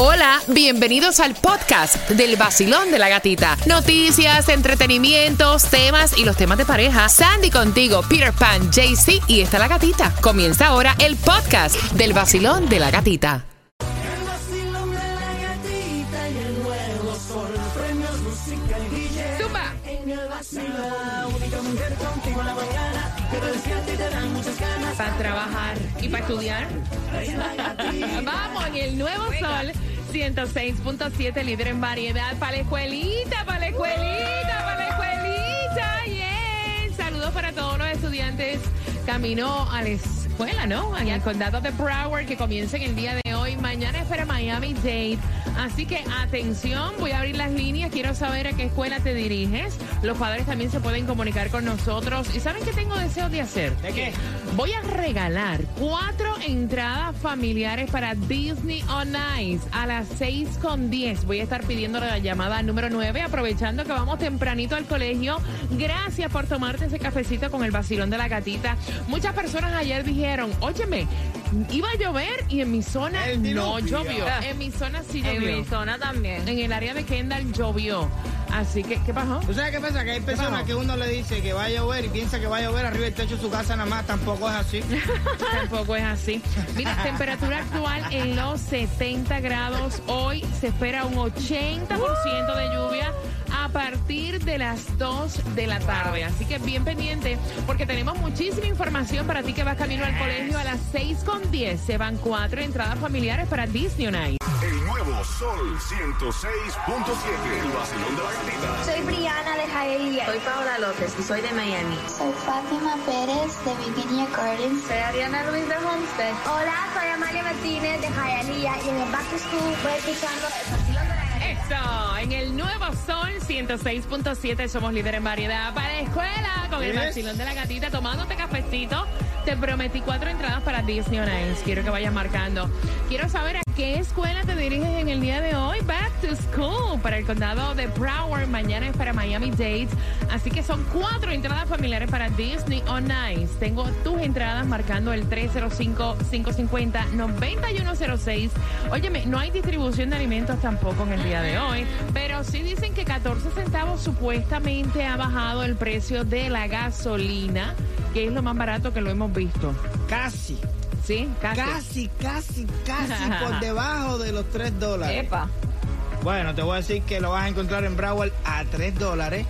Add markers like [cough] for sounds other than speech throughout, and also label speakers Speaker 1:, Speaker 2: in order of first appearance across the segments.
Speaker 1: Hola, bienvenidos al podcast del vacilón de la gatita. Noticias, entretenimientos, temas y los temas de pareja. Sandy contigo, Peter Pan, JC y está la gatita. Comienza ahora el podcast del vacilón de la gatita.
Speaker 2: El vacilón de la gatita y el nuevo sol. Premios, música y DJ.
Speaker 1: Zumba.
Speaker 2: En el vacilón, la única mujer contigo en la mañana. Que te despierta y te dan muchas ganas.
Speaker 1: Para trabajar y para estudiar. [laughs] Vamos en el nuevo sol 106.7, líder en variedad. Para la escuelita, para la escuelita, para la escuelita. Yeah. Saludos para todos los estudiantes camino a la escuela, ¿no? En el condado de Broward que comiencen el día de hoy. Mañana es para Miami Dade. Así que atención, voy a abrir las líneas. Quiero saber a qué escuela te diriges. Los padres también se pueden comunicar con nosotros. ¿Y saben qué tengo deseos de hacer?
Speaker 3: ¿De qué?
Speaker 1: Voy a regalar cuatro entradas familiares para Disney on Ice a las 6 con 10. Voy a estar pidiendo la llamada número 9, aprovechando que vamos tempranito al colegio. Gracias por tomarte ese cafecito con el vacilón de la gatita. Muchas personas ayer dijeron, óyeme, iba a llover y en mi zona no llovió. En mi zona sí
Speaker 4: En
Speaker 1: llovió.
Speaker 4: mi zona también.
Speaker 1: En el área de Kendall llovió. Así que, ¿qué pasó?
Speaker 3: ¿Tú sabes qué pasa? Que hay personas que uno le dice que va a llover y piensa que va a llover arriba del techo de su casa nada más. Tampoco es así. [laughs]
Speaker 1: Tampoco es así. Mira, [laughs] temperatura actual en los 70 grados. Hoy se espera un 80% de lluvia a partir de las 2 de la tarde. Así que bien pendiente porque tenemos muchísima información para ti que vas camino al colegio a las 6 con 10. Se van cuatro entradas familiares para Disney on Ice.
Speaker 5: El nuevo Sol 106.7. El vacilón de la gatita.
Speaker 6: Soy Briana de Hialeah.
Speaker 4: Soy Paola López y soy de Miami.
Speaker 6: Soy Fátima Pérez de Virginia Gardens.
Speaker 4: Soy Ariana Luis de Homestead.
Speaker 6: Hola, soy Amalia Martínez de Hialeah y en el Back to School voy escuchando el vacilón de la gatita.
Speaker 1: Eso, en el nuevo Sol 106.7 somos líderes en variedad para la escuela con el vacilón de la gatita tomándote cafecito. Te prometí cuatro entradas para Disney on Ice. Quiero que vayas marcando. Quiero saber a qué escuela te diriges en el día de hoy. Back to school para el condado de Broward. Mañana es para Miami Dade. Así que son cuatro entradas familiares para Disney on Ice. Tengo tus entradas marcando el 305-550-9106. Óyeme, no hay distribución de alimentos tampoco en el día de hoy, pero sí dicen que 14 centavos supuestamente ha bajado el precio de la gasolina, que es lo más barato que lo hemos visto.
Speaker 3: Casi,
Speaker 1: ¿Sí? Casi.
Speaker 3: casi, casi, casi [laughs] por debajo de los 3 dólares.
Speaker 4: Epa.
Speaker 3: Bueno, te voy a decir que lo vas a encontrar en Broward a 3 dólares.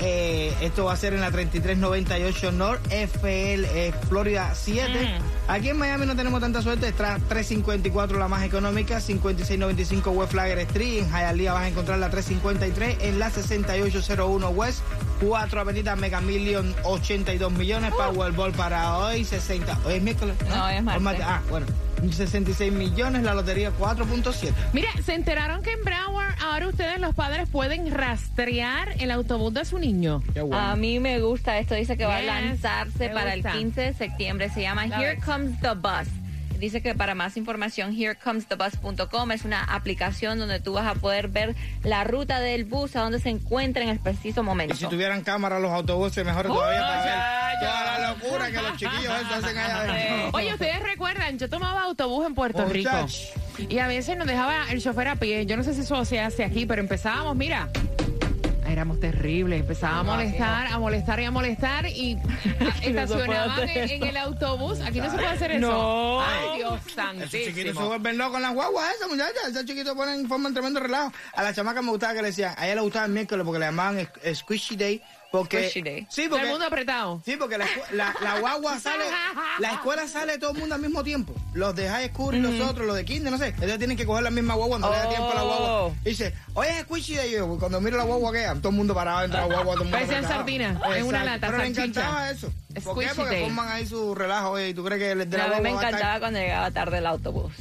Speaker 3: Eh, esto va a ser en la 3398 North FL eh, Florida 7. Aquí en Miami no tenemos tanta suerte. Está 354 la más económica, 5695 West Flagger Street. En Hialeah vas a encontrar la 353 en la 6801 West. 4 Avenida Mega Million 82 millones. Powerball para hoy 60. Hoy es miércoles.
Speaker 4: No, hoy es martes.
Speaker 3: Ah, bueno. 66 millones, la lotería 4.7.
Speaker 1: Mira, se enteraron que en Broward ahora ustedes los padres pueden rastrear el autobús de su niño.
Speaker 3: Qué bueno.
Speaker 4: A mí me gusta esto. Dice que va a lanzarse para
Speaker 1: gusta.
Speaker 4: el 15 de septiembre. Se llama
Speaker 1: Love
Speaker 4: Here
Speaker 1: it.
Speaker 4: Comes the Bus. Dice que para más información, herecomesthebus.com es una aplicación donde tú vas a poder ver la ruta del bus a donde se encuentra en el preciso momento.
Speaker 3: Y si tuvieran cámara los autobuses, mejor todavía para ver
Speaker 1: ya,
Speaker 3: toda
Speaker 1: ya.
Speaker 3: la locura que los chiquillos [laughs] hacen allá adentro.
Speaker 1: Oye, ustedes recuerdan, yo tomaba autobús en Puerto Rico. Y a veces nos dejaba el chofer a pie. Yo no sé si eso se hace aquí, pero empezábamos, mira. Éramos terribles, empezaba a molestar, a molestar y a molestar y [laughs] estacionaban en, en el autobús. Aquí no se puede hacer eso.
Speaker 4: No.
Speaker 1: Ay, Dios
Speaker 3: Esos chiquitos se
Speaker 1: santísimo.
Speaker 3: vuelven locos en las guaguas esas, muchachas. Esos chiquitos ponen, forman tremendo relajo. A la chamaca me gustaba que le decían, a ella le gustaba el miércoles porque le llamaban Squishy Day. Porque. Sí,
Speaker 1: Todo
Speaker 3: porque,
Speaker 1: el mundo apretado.
Speaker 3: sí, porque la, la, la guagua [laughs] sale, la escuela sale todo el mundo al mismo tiempo. Los de high school y los otros, los de kinder, no sé. Ellos tienen que coger la misma guagua, no le da tiempo a la guagua.
Speaker 4: Oh.
Speaker 3: Y dice, oye, es Squishy Day. Y yo, cuando miro la guagua que todo el mundo parado dentro de la guagua, todo el mundo
Speaker 1: sardinas en una lata,
Speaker 3: Pero
Speaker 1: salchicha.
Speaker 3: encantaba eso. ¿Por qué? Porque
Speaker 1: Day.
Speaker 3: forman ahí su relajo, oye, y tú crees que el de la
Speaker 4: a mí
Speaker 3: guagua
Speaker 4: me
Speaker 3: a estar-
Speaker 4: encantaba cuando llegaba tarde el autobús.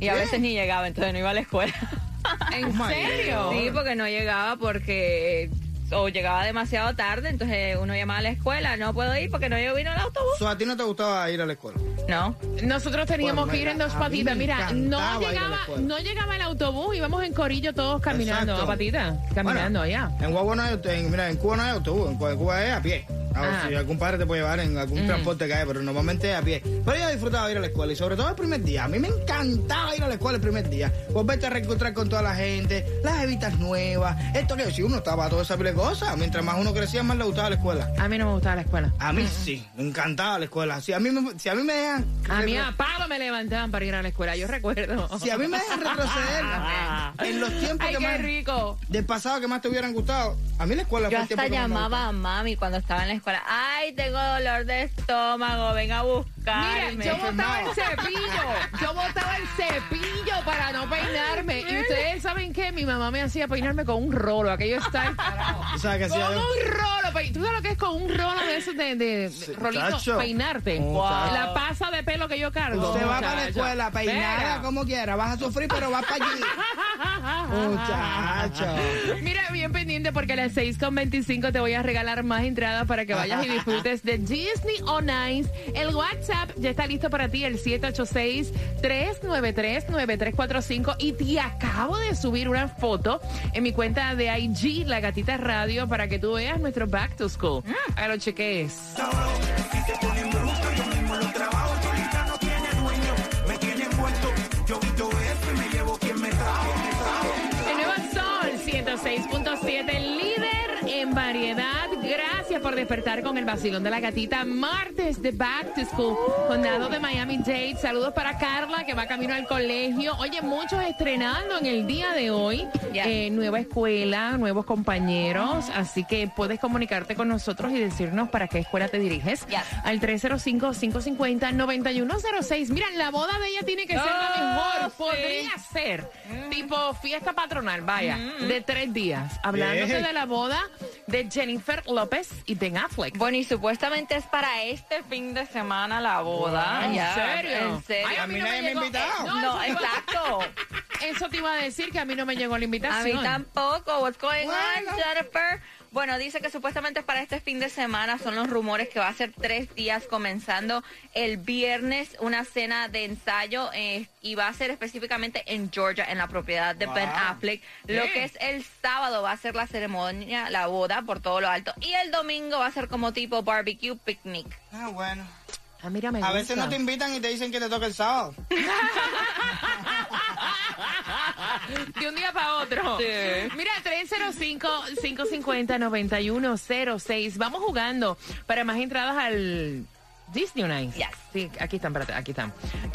Speaker 4: Y a veces ni llegaba, entonces no iba a la escuela. [laughs]
Speaker 1: ¿En
Speaker 3: my
Speaker 1: serio?
Speaker 4: Sí, porque no llegaba porque o llegaba demasiado tarde, entonces uno llamaba a la escuela, no puedo ir porque no vino el autobús.
Speaker 3: So, ¿A ti no te gustaba ir a la escuela?
Speaker 4: No.
Speaker 1: Nosotros teníamos
Speaker 3: Bueno,
Speaker 1: que ir en dos patitas. Mira, no llegaba, no llegaba el autobús, íbamos en corillo todos caminando
Speaker 3: Exacto.
Speaker 1: a patitas, caminando
Speaker 3: Bueno,
Speaker 1: allá.
Speaker 3: En Guagua no hay autobús, en, mira, en Cuba no hay autobús, en Cuba es a pie. A ver,
Speaker 1: Ajá.
Speaker 3: si algún padre te puede llevar en algún transporte que hay, pero normalmente a pie. Pero yo disfrutaba ir a la escuela y sobre todo el primer día. A mí me encantaba ir a la escuela el primer día. Volverte a reencontrar con toda la gente, las evitas nuevas. Esto que si uno estaba toda esa pila de cosas, mientras más uno crecía, más le gustaba la escuela.
Speaker 1: A mí no me gustaba la escuela.
Speaker 3: A mí sí, me encantaba la escuela. Si a mí me, si a mí me dejan...
Speaker 1: A mí a palo me levantaban para ir a la escuela, yo recuerdo.
Speaker 3: Si a mí me dejan retroceder [laughs] en los tiempos
Speaker 1: Ay,
Speaker 3: que
Speaker 1: qué
Speaker 3: más...
Speaker 1: rico.
Speaker 3: Del pasado que más te hubieran gustado. A mí la escuela
Speaker 4: Yo
Speaker 3: fue el tiempo
Speaker 4: hasta
Speaker 3: que más me
Speaker 4: llamaba a mami cuando estaba en la escuela. Ay, tengo dolor de estómago, ven a buscarme.
Speaker 1: Mira, yo botaba el cepillo. Yo botaba el cepillo para no peinarme. Y ustedes saben que mi mamá me hacía peinarme con un rolo. Aquello está
Speaker 3: sabes que
Speaker 1: Con un rolo. pe- ¿Tú sabes lo que es con un rolo de esos de, de, de rolito?
Speaker 3: chacho.
Speaker 1: Peinarte. La pasa de pelo que yo cargo.
Speaker 3: Usted va para la escuela peinada como quiera, vas a sufrir, pero vas para allí. [laughs] Muchacho.
Speaker 1: Mira, bien pendiente porque a las 6.25 te voy a regalar más entradas para que vayas y [laughs] disfrutes de Disney on Ice. El WhatsApp ya está listo para ti, el 786-393-9345. Y te acabo de subir una foto en mi cuenta de IG, La Gatita Radio, para que tú veas nuestro Back to School. A que lo cheques. Gracias por despertar con el vacilón de la gatita. Martes de Back to School, condado de Miami-Dade. Saludos para Carla, que va camino al colegio. Oye, muchos estrenando en el día de hoy. Eh, nueva escuela, nuevos compañeros. Así que puedes comunicarte con nosotros y decirnos para qué escuela te diriges.
Speaker 4: Ya.
Speaker 1: Al 305-550-9106. Mira, la boda de ella tiene que ser la
Speaker 4: Oh,
Speaker 1: mejor.
Speaker 4: sí.
Speaker 1: Podría ser tipo fiesta patronal, vaya, de tres días. Hablándose
Speaker 3: Bien.
Speaker 1: de la boda de Jennifer López y Ben Affleck.
Speaker 4: Bueno, y supuestamente es para este fin de semana la boda.
Speaker 1: ¿En
Speaker 4: Ya,
Speaker 1: serio?
Speaker 4: En serio.
Speaker 1: Ay,
Speaker 3: A mí nadie me ha
Speaker 1: llegó-
Speaker 3: invitado.
Speaker 1: Eh,
Speaker 4: no, exacto.
Speaker 1: Eso te iba a decir que a mí no me llegó la
Speaker 4: A
Speaker 1: invitación.
Speaker 4: mí tampoco. What's going
Speaker 3: Bueno.
Speaker 4: on, Jennifer? Bueno, dice que supuestamente para este fin de semana son los rumores que va a ser tres días comenzando el viernes una cena de ensayo eh, y va a ser específicamente en Georgia, en la propiedad de Ben. Affleck. Lo
Speaker 1: Bien.
Speaker 4: que es el sábado va a ser la ceremonia, la boda por todo lo alto y el domingo va a ser como tipo barbecue picnic.
Speaker 3: Ah, bueno.
Speaker 1: Ah, mira, me
Speaker 3: A veces no te invitan y te dicen que te toca el sábado. [laughs]
Speaker 1: De un día para otro. Mira, 305-550-9106. Vamos jugando para más entradas al Disney on Ice.
Speaker 4: Yes.
Speaker 1: Sí, aquí están, espérate, aquí están.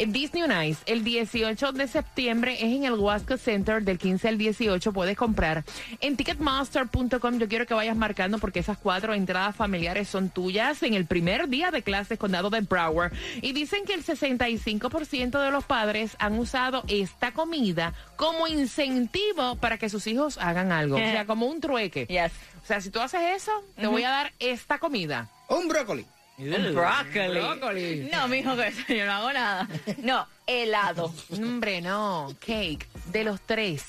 Speaker 1: Disney on Ice, el 18 de septiembre es en el Wasco Center, del 15 al 18 puedes comprar. En Ticketmaster.com yo quiero que vayas marcando porque esas cuatro entradas familiares son tuyas en el primer día de clases condado de Broward. Y dicen que el 65% de los padres han usado esta comida como incentivo para que sus hijos hagan algo. O sea, [laughs] como un trueque.
Speaker 4: Yes.
Speaker 1: O sea, si tú haces eso, te voy a dar esta comida.
Speaker 3: Un brócoli.
Speaker 4: Un brócoli.
Speaker 1: Brócoli.
Speaker 4: No, mijo, que eso yo no hago nada. No, helado.
Speaker 1: Hombre, no. Cake, de los tres.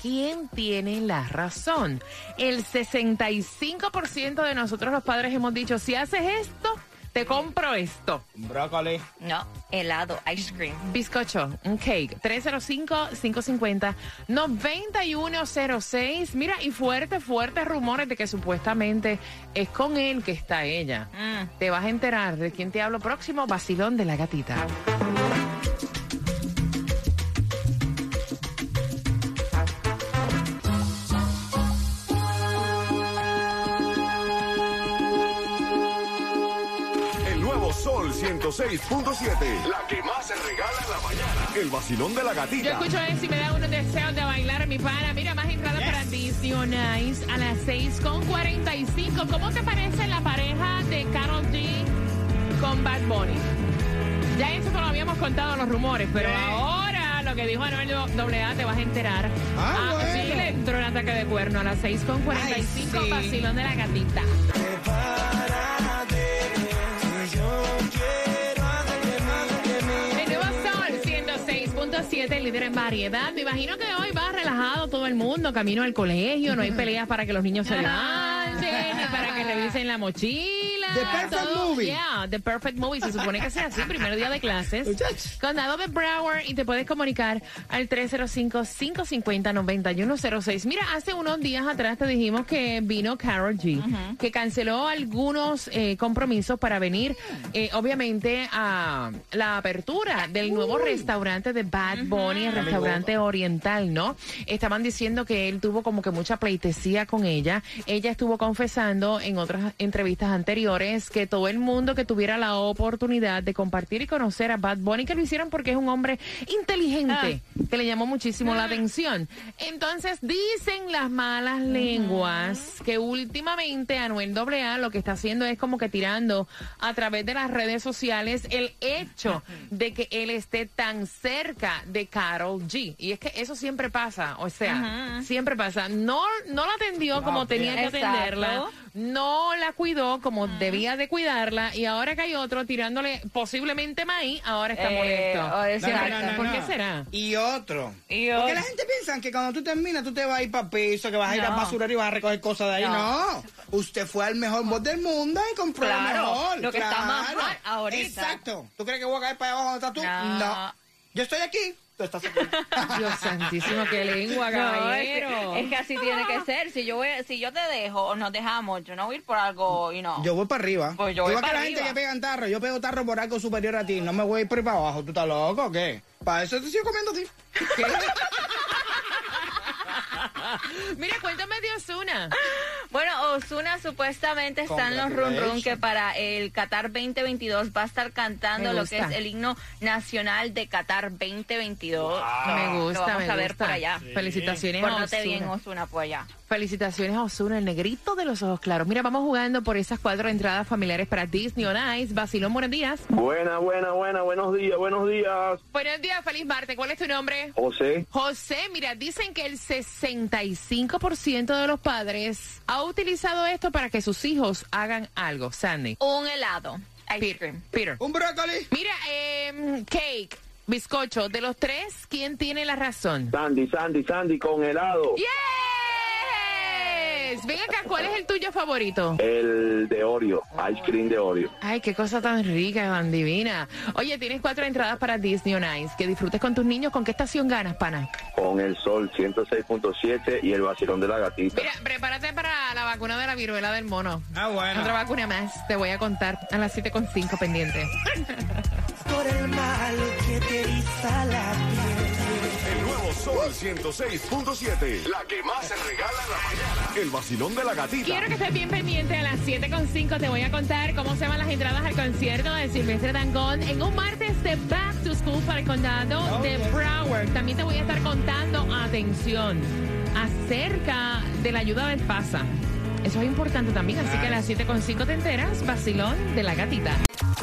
Speaker 1: ¿Quién tiene la razón? El 65% de nosotros los padres hemos dicho, si haces esto, te compro esto.
Speaker 3: Un brócoli.
Speaker 4: No, helado, ice cream.
Speaker 1: Bizcocho, un cake, 305-550-9106. Mira, y fuertes, fuertes rumores de que supuestamente es con él que está ella.
Speaker 4: Mm.
Speaker 1: Te vas a enterar de quién te hablo próximo, vacilón de la gatita.
Speaker 5: 106.7. La que más se regala en la mañana. El vacilón de la
Speaker 1: Yo
Speaker 5: gatita.
Speaker 1: escucho eso y me da unos deseos de bailar, mi pana. Mira, más entrada para Disney a las 6.45. ¿Cómo te parece la pareja de Karol G con Bad Bunny? Ya eso te lo habíamos contado los rumores, pero ahora lo que dijo Anuel AA te vas a enterar.
Speaker 3: Ah, bueno.
Speaker 1: sí, le entró un ataque de cuerno a las 6.45,
Speaker 3: Ay, sí.
Speaker 1: vacilón de la gatita. 106.7, líder en variedad. Me imagino que hoy va relajado todo el mundo, camino al colegio, no hay peleas para que los niños se [laughs] levanten, ni para que revisen la mochila.
Speaker 3: The Perfect
Speaker 1: Todo-
Speaker 3: Movie.
Speaker 1: Yeah, The Perfect Movie. Se supone que sea así, [laughs] primer día de clases.
Speaker 3: Muchachos.
Speaker 1: Condado de Broward y te puedes comunicar al 305-550-9106. Mira, hace unos días atrás te dijimos que vino Carol G, que canceló algunos eh, compromisos para venir, eh, obviamente, a la apertura del nuevo restaurante de Bad Bunny, el restaurante oriental, ¿no? Estaban diciendo que él tuvo como que mucha pleitesía con ella. Ella estuvo confesando en otras entrevistas anteriores que todo el mundo que tuviera la oportunidad de compartir y conocer a Bad Bunny, que lo hicieron porque es un hombre inteligente, que le llamó muchísimo la atención. Entonces dicen las malas lenguas que últimamente Anuel AA lo que está haciendo es como que tirando a través de las redes sociales el hecho de que él esté tan cerca de Carol G. Y es que eso siempre pasa, o sea, siempre pasa. No, no la atendió como tenía que
Speaker 4: Exacto.
Speaker 1: atenderla, no la cuidó como debía de cuidarla y ahora que hay otro tirándole posiblemente maíz, ahora está
Speaker 4: Eh,
Speaker 1: molesto.
Speaker 4: oh,
Speaker 3: No,
Speaker 4: exacto.
Speaker 3: no, no, no,
Speaker 1: ¿Por
Speaker 3: no.
Speaker 1: qué será?
Speaker 3: Y otro.
Speaker 4: Y
Speaker 3: Porque la gente piensa que cuando tú terminas, tú te vas a ir para piso, que vas a ir
Speaker 4: No.
Speaker 3: a basurero y vas a recoger cosas de ahí.
Speaker 4: No.
Speaker 3: No. Usted fue al mejor mod del mundo y compró
Speaker 4: Claro,
Speaker 3: lo mejor.
Speaker 4: lo que está más hot ahorita.
Speaker 3: Exacto. ¿Tú crees que voy a caer para abajo donde estás tú?
Speaker 4: No.
Speaker 3: Yo estoy aquí. Estás. [laughs]
Speaker 1: Dios santísimo, qué lengua,
Speaker 4: No, es,
Speaker 1: caballero.
Speaker 4: que, es que así tiene que ser. Si yo voy, si yo te dejo o nos dejamos, yo no voy a ir por algo y no.
Speaker 3: Yo voy para arriba.
Speaker 4: Pues yo voy
Speaker 3: Igual que la gente que pegan tarro. Yo pego tarro por algo superior a ti. No me voy a ir por ahí para abajo. ¿Tú estás loco o qué? Para eso te sigo comiendo a ti. [laughs]
Speaker 1: Mira, cuéntame de Osuna.
Speaker 4: Bueno, Osuna supuestamente está en los run run que para el Qatar 2022 va a estar cantando
Speaker 1: Me
Speaker 4: lo que es el himno nacional de Qatar 2022.
Speaker 1: Me
Speaker 4: Lo
Speaker 1: gusta,
Speaker 4: vamos
Speaker 1: me
Speaker 4: a ver
Speaker 1: gusta.
Speaker 4: por allá.
Speaker 1: Felicitaciones a
Speaker 4: Pórtate bien,
Speaker 1: Ozuna.
Speaker 4: Osuna, por allá.
Speaker 1: Felicitaciones a Osuna, el negrito de los ojos claros. Mira, vamos jugando por esas cuatro entradas familiares para Disney on Ice. Vacilón, buenos días.
Speaker 7: Buena, buena, buena, buenos días, buenos días.
Speaker 1: Buenos días, feliz martes. ¿Cuál es tu nombre?
Speaker 7: José,
Speaker 1: José, mira, dicen que el 65% de los padres ha utilizado esto para que sus hijos hagan algo. Sandy.
Speaker 4: Un helado. Ice
Speaker 1: Peter.
Speaker 4: cream.
Speaker 1: Peter.
Speaker 3: Un brócoli.
Speaker 1: Mira, em, cake, bizcocho, de los tres, ¿quién tiene la razón?
Speaker 7: Sandy, Sandy, Sandy con helado.
Speaker 1: ¡Yes! Ven acá, ¿cuál es el tuyo favorito?
Speaker 7: El de Oreo, ice cream de Oreo.
Speaker 1: Ay, qué cosa tan rica, tan divina. Oye, tienes cuatro entradas para Disney on Ice. Que disfrutes con tus niños. ¿Con qué estación ganas, pana?
Speaker 7: Con el sol 106.7 y el vacilón de la gatita.
Speaker 1: Mira, prepárate para la vacuna de la viruela del mono.
Speaker 3: Ah, bueno.
Speaker 1: Otra vacuna más, te voy a contar a las 7.5 pendiente.
Speaker 2: Por el mal que te la piel.
Speaker 5: Sol 106.7. La que más se regala en la mañana. El vacilón de la gatita.
Speaker 1: Quiero que estés bien pendiente a las 7.5. Te voy a contar cómo se van las entradas al concierto de Silvestre Dangón en un martes de Back to School para el condado de Broward. También te voy a estar contando, atención, acerca de la ayuda del PASA. Eso es importante también, así que a las 7.5 te enteras, vacilón de la gatita.